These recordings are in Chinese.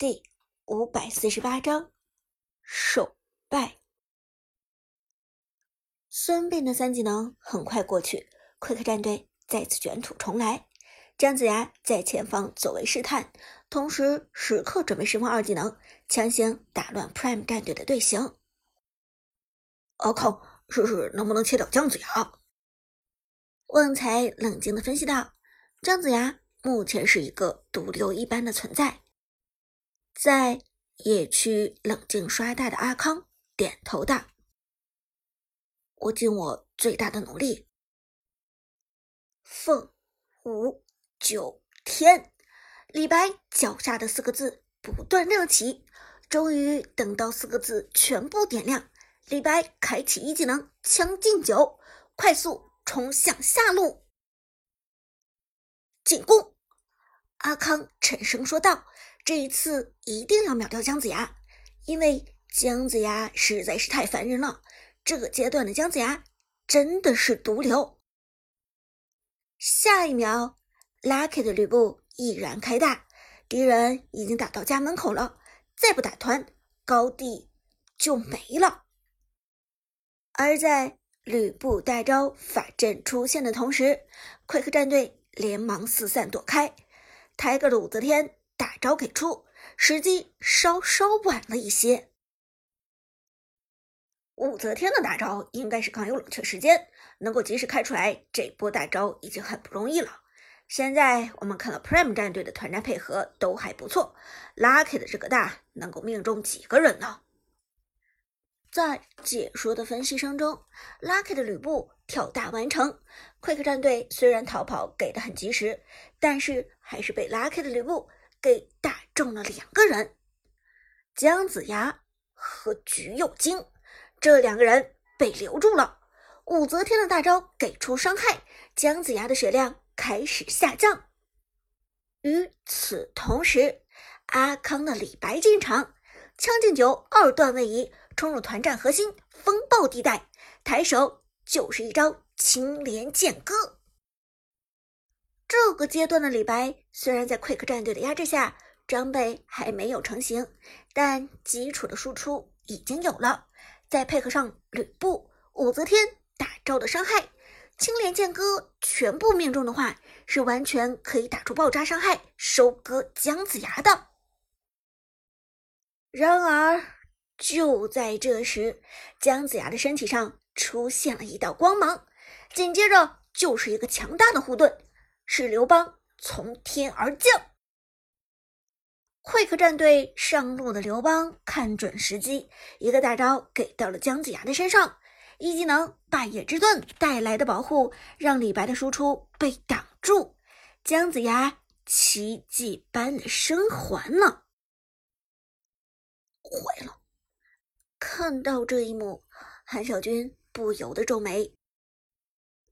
第五百四十八章手败。孙膑的三技能很快过去，奎克战队再次卷土重来。姜子牙在前方走位试探，同时时刻准备释放二技能，强行打乱 Prime 战队的队形。阿康，试试能不能切掉姜子牙？旺财冷静的分析道：“姜子牙目前是一个毒瘤一般的存在。”在野区冷静刷大的阿康点头道：“我尽我最大的努力。”凤舞九天，李白脚下的四个字不断亮起，终于等到四个字全部点亮，李白开启一技能“将进酒”，快速冲向下路进攻。阿康沉声说道。这一次一定要秒掉姜子牙，因为姜子牙实在是太烦人了。这个阶段的姜子牙真的是毒瘤。下一秒，Lucky 的吕布毅然开大，敌人已经打到家门口了，再不打团，高地就没了。而在吕布大招法阵出现的同时，奎克战队连忙四散躲开，抬个武则天。招给出，时机稍稍晚了一些。武则天的大招应该是刚有冷却时间，能够及时开出来，这波大招已经很不容易了。现在我们看了 Prime 战队的团战配合都还不错，Lucky 的这个大能够命中几个人呢？在解说的分析声中，Lucky 的吕布跳大完成。Quick 战队虽然逃跑给的很及时，但是还是被 Lucky 的吕布。给打中了两个人，姜子牙和橘右京这两个人被留住了。武则天的大招给出伤害，姜子牙的血量开始下降。与此同时，阿康的李白进场，将进酒二段位移，冲入团战核心风暴地带，抬手就是一招青莲剑歌。这个阶段的李白虽然在 Quick 战队的压制下，装备还没有成型，但基础的输出已经有了。再配合上吕布、武则天大招的伤害，青莲剑歌全部命中的话，是完全可以打出爆炸伤害，收割姜子牙的。然而，就在这时，姜子牙的身体上出现了一道光芒，紧接着就是一个强大的护盾。是刘邦从天而降，会客战队上路的刘邦看准时机，一个大招给到了姜子牙的身上，一技能霸业之盾带来的保护，让李白的输出被挡住，姜子牙奇迹般的生还了，坏了！看到这一幕，韩小军不由得皱眉，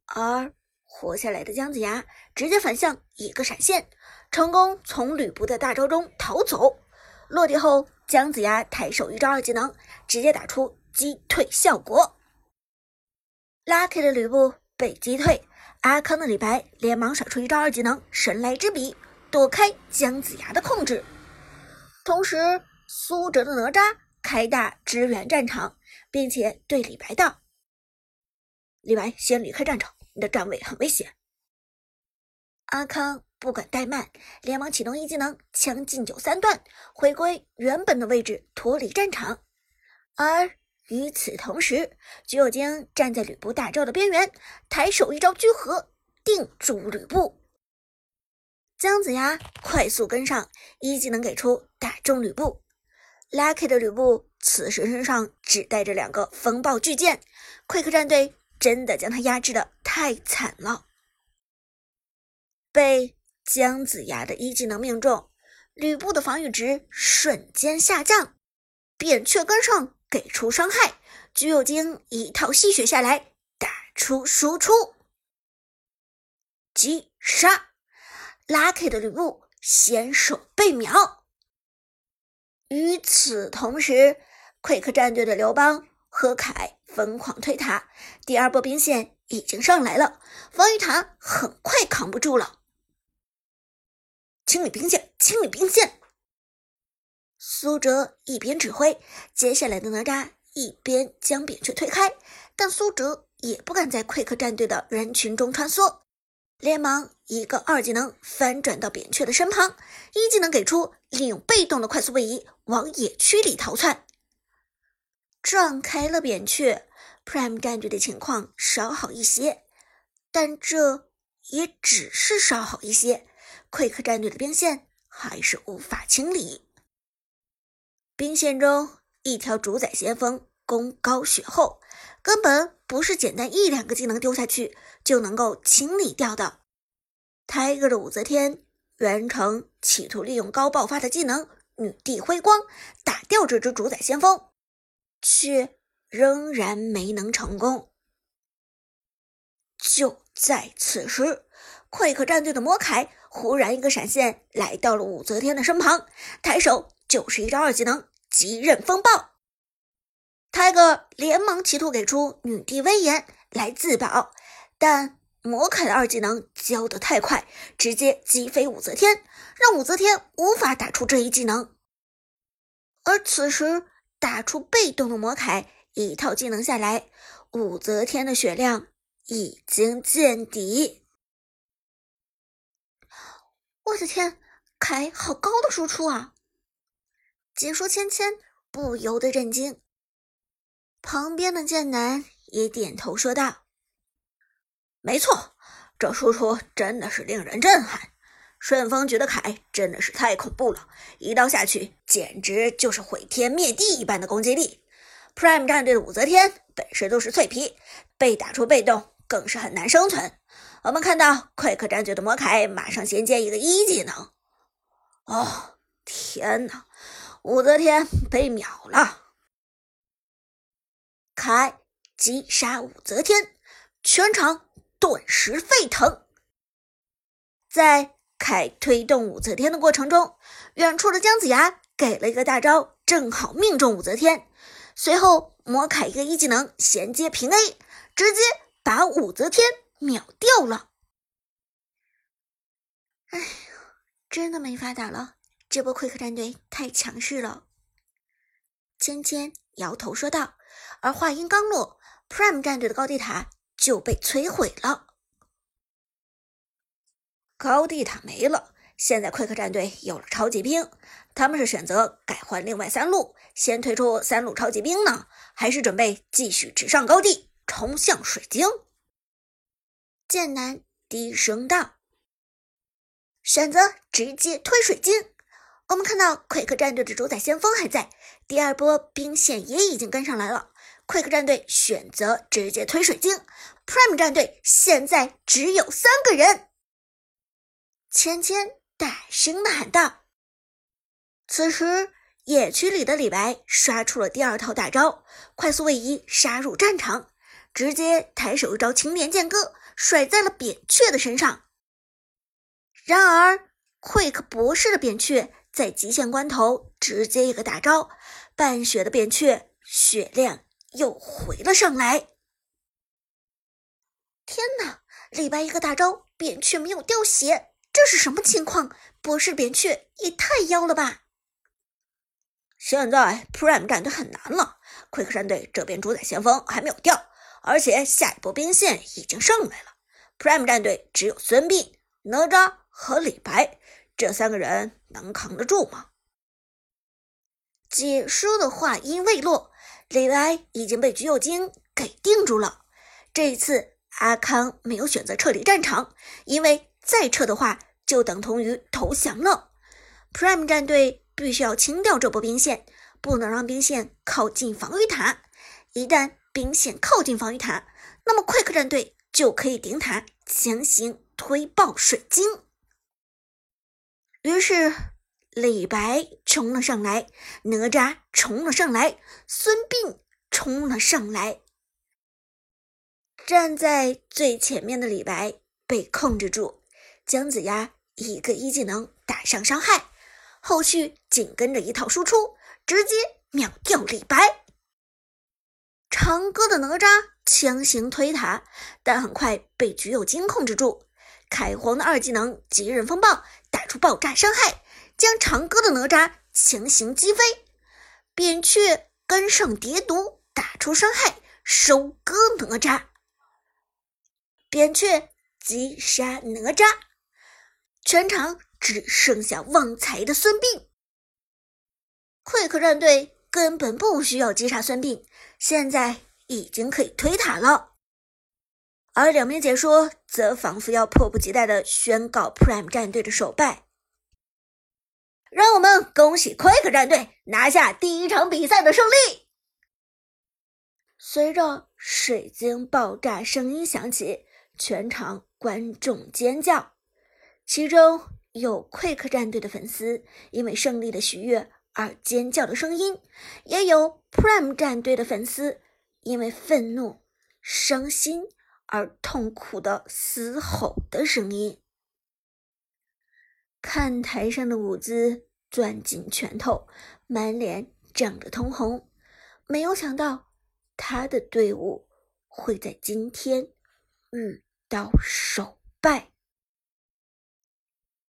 而。活下来的姜子牙直接反向一个闪现，成功从吕布的大招中逃走。落地后，姜子牙抬手一招二技能，直接打出击退效果。Lucky 的吕布被击退，阿康的李白连忙甩出一招二技能神来之笔，躲开姜子牙的控制。同时，苏哲的哪吒开大支援战场，并且对李白道：“李白先离开战场。”你的站位很危险。阿康不敢怠慢，连忙启动一技能“将进酒三段”，回归原本的位置，脱离战场。而与此同时，橘右京站在吕布大招的边缘，抬手一招聚合，定住吕布。姜子牙快速跟上，一技能给出，打中吕布。Lucky 的吕布此时身上只带着两个风暴巨剑，Quick 战队。真的将他压制的太惨了，被姜子牙的一技能命中，吕布的防御值瞬间下降，扁鹊跟上给出伤害，橘右京一套吸血下来，打出输出，击杀，Lucky 的吕布先手被秒。与此同时，Quick 战队的刘邦。何凯疯狂推塔，第二波兵线已经上来了，防御塔很快扛不住了。清理兵线，清理兵线。苏哲一边指挥，接下来的哪吒一边将扁鹊推开，但苏哲也不敢在溃克战队的人群中穿梭，连忙一个二技能翻转到扁鹊的身旁，一技能给出，利用被动的快速位移往野区里逃窜，撞开了扁鹊。Prime 战队的情况稍好一些，但这也只是稍好一些，Quick 战队的兵线还是无法清理。兵线中，一条主宰先锋功高血厚，根本不是简单一两个技能丢下去就能够清理掉的。泰戈的武则天袁成企图利用高爆发的技能女帝辉光打掉这只主宰先锋，却仍然没能成功。就在此时，快克战队的魔凯忽然一个闪现来到了武则天的身旁，抬手。就是一招二技能极刃风暴，泰戈连忙企图给出女帝威严来自保，但魔凯的二技能交得太快，直接击飞武则天，让武则天无法打出这一技能。而此时打出被动的魔凯，一套技能下来，武则天的血量已经见底。我的天，凯好高的输出啊！解说芊芊不由得震惊，旁边的剑南也点头说道：“没错，这输出真的是令人震撼。顺风局的凯真的是太恐怖了，一刀下去简直就是毁天灭地一般的攻击力。Prime 战队的武则天本身都是脆皮，被打出被动更是很难生存。我们看到 Quick 战队的魔凯马上衔接一个一技能，哦，天哪！”武则天被秒了，凯击杀武则天，全场顿时沸腾。在凯推动武则天的过程中，远处的姜子牙给了一个大招，正好命中武则天。随后，魔凯一个一技能衔接平 A，直接把武则天秒掉了。哎呀，真的没法打了。这波奎克战队太强势了，芊芊摇头说道。而话音刚落，Prime 战队的高地塔就被摧毁了。高地塔没了，现在奎克战队有了超级兵，他们是选择改换另外三路，先推出三路超级兵呢，还是准备继续直上高地，冲向水晶？剑南低声道：“选择直接推水晶。”我们看到奎克战队的主宰先锋还在，第二波兵线也已经跟上来了。奎克战队选择直接推水晶，Prime 战队现在只有三个人。芊芊大声的喊道。此时野区里的李白刷出了第二套大招，快速位移杀入战场，直接抬手一招青莲剑歌甩在了扁鹊的身上。然而，Quick 博士的扁鹊。在极限关头，直接一个大招，半血的扁鹊血量又回了上来。天哪！李白一个大招，扁鹊没有掉血，这是什么情况？博士扁鹊也太妖了吧！现在 Prime 战队很难了，Quick 战队这边主宰先锋还没有掉，而且下一波兵线已经上来了。Prime 战队只有孙膑、哪吒和李白。这三个人能扛得住吗？解说的话音未落，李白已经被橘右京给定住了。这一次，阿康没有选择撤离战场，因为再撤的话就等同于投降了。Prime 战队必须要清掉这波兵线，不能让兵线靠近防御塔。一旦兵线靠近防御塔，那么 Quick 战队就可以顶塔强行推爆水晶。于是，李白冲了上来，哪吒冲了上来，孙膑冲了上来。站在最前面的李白被控制住，姜子牙一个一技能打上伤害，后续紧跟着一套输出，直接秒掉李白。长歌的哪吒强行推塔，但很快被橘右京控制住。凯皇的二技能极刃风暴打出爆炸伤害，将长歌的哪吒强行击飞，扁鹊跟上叠毒，打出伤害，收割哪吒。扁鹊击杀哪吒，全场只剩下旺财的孙膑。Quick 战队根本不需要击杀孙膑，现在已经可以推塔了。而两名解说则仿佛要迫不及待的宣告 Prime 战队的首败。让我们恭喜 Quick 战队拿下第一场比赛的胜利。随着水晶爆炸声音响起，全场观众尖叫，其中有 Quick 战队的粉丝因为胜利的喜悦而尖叫的声音，也有 Prime 战队的粉丝因为愤怒、伤心而痛苦的嘶吼的声音。看台上的伍兹攥紧拳头，满脸涨得通红。没有想到，他的队伍会在今天遇到首败。